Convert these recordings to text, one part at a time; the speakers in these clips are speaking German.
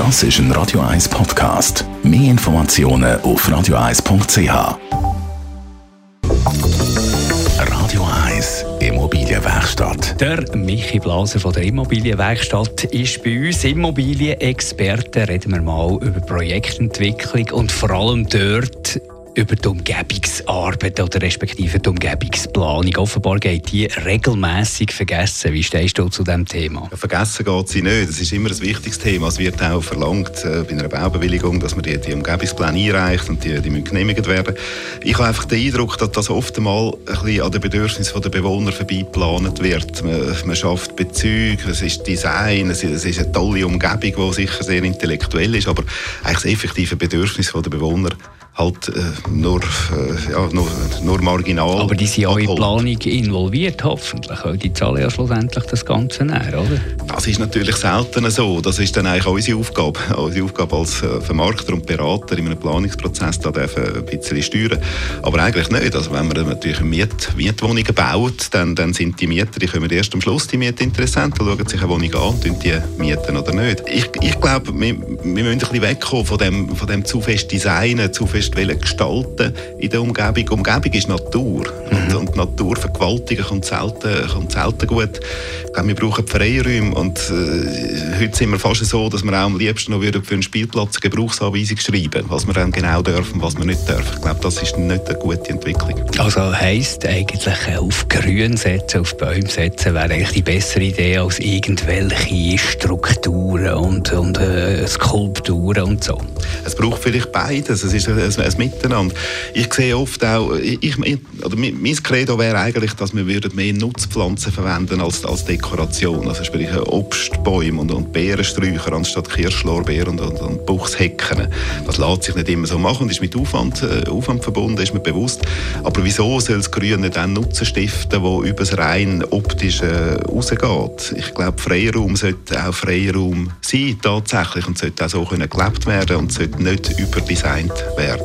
Das ist ein Radio 1 Podcast. Mehr Informationen auf radio1.ch. Radio 1 Immobilienwerkstatt. Der Michi Blaser von der Immobilienwerkstatt ist bei uns Immobilienexperte. Reden wir mal über Projektentwicklung und vor allem dort über die Umgebungsarbeit oder respektive die Umgebungsplanung. Offenbar geht die regelmäßig vergessen. Wie stehst du zu diesem Thema? Ja, vergessen geht sie nicht. Das ist immer ein wichtiges Thema. Es wird auch verlangt äh, bei einer Baubewilligung, dass man die, die Umgebungspläne einreicht und die, die müssen genehmigt werden. Ich habe einfach den Eindruck, dass das oft bisschen an den Bedürfnissen der Bewohner vorbeigeplant wird. Man, man schafft Bezüge, es ist Design, es ist, es ist eine tolle Umgebung, die sicher sehr intellektuell ist, aber eigentlich das effektive Bedürfnis der Bewohner halt äh, nur, äh, ja, nur, nur marginal. Aber die sind auch in die Planung involviert, hoffentlich, weil die zahlen ja schlussendlich das Ganze näher, oder? Das ist natürlich selten so. Das ist dann eigentlich auch unsere Aufgabe. Unsere Aufgabe als äh, Vermarkter und Berater in einem Planungsprozess, da dürfen ein bisschen steuern. Aber eigentlich nicht. Also wenn man natürlich Miet Mietwohnungen baut, dann, dann sind die Mieter, die kommen erst am Schluss, die Mietinteressenten, schauen sich eine Wohnung an und die mieten oder nicht. Ich, ich glaube, wir, wir müssen ein bisschen wegkommen von dem, von dem zu fest Designen, zu fest gestalten in der Umgebung. Umgebung ist Natur. Mhm. Und, und Natur vergewaltigen kommt selten, kommt selten gut. Glaube, wir brauchen Freiräume. Und äh, heute sind wir fast so, dass wir auch am liebsten noch für einen Spielplatz eine Gebrauchsanweisung schreiben was wir dann genau dürfen, was wir nicht dürfen. Ich glaube, das ist nicht eine gute Entwicklung. Also heisst eigentlich äh, auf Grün setzen, auf Bäume setzen, wäre eigentlich die bessere Idee als irgendwelche Strukturen und, und äh, Skulpturen und so. Es braucht vielleicht beides. Es ist ein, ein, ein Miteinander. Ich sehe oft auch, ich, oder mein Credo wäre eigentlich, dass wir mehr Nutzpflanzen verwenden als, als Dekoration. Also sprich Obstbäume und, und Beerensträucher anstatt Kirschlorbeeren und, und, und Buchshecken. Das lässt sich nicht immer so machen und ist mit Aufwand, äh, Aufwand verbunden, ist mir bewusst. Aber wieso soll das Grün nicht einen Nutzen stiften, der über das rein optische rausgeht? Ich glaube, Freiraum sollte auch Freiraum sein, tatsächlich, und sollte auch so gelebt werden und sollte nicht überdesignt werden.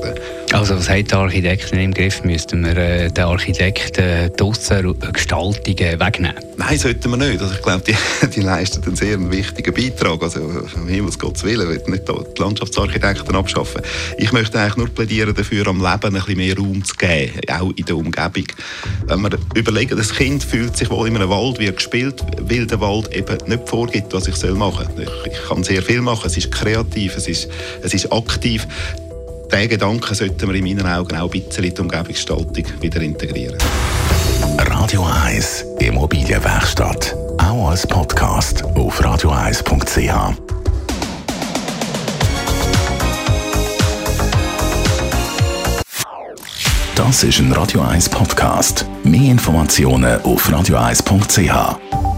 Also was hat der Architekt im Griff? Müssten wir äh, den Architekten äh, die Aussengestaltungen wegnehmen? Nein, sollten wir nicht. Also ich glaube, die, die leisten einen sehr wichtigen Beitrag. Also um Himmels Gottes Willen, will nicht die Landschaftsarchitekten abschaffen. Ich möchte eigentlich nur plädieren dafür, am Leben ein bisschen mehr Raum zu geben, auch in der Umgebung. Wenn wir überlegen, das Kind fühlt sich wohl in einem Wald, wird gespielt, weil der Wald eben nicht vorgibt, was ich machen soll. Ich, ich kann sehr viel machen, es ist kreativ, es ist, es ist aktiv diesen Gedanken sollten wir in meinen Augen auch ein bisschen die Umgebungsgestaltung wieder integrieren. Radio 1 Immobilienwerkstatt. Auch als Podcast auf radio1.ch. Das ist ein Radio 1 Podcast. Mehr Informationen auf radio1.ch.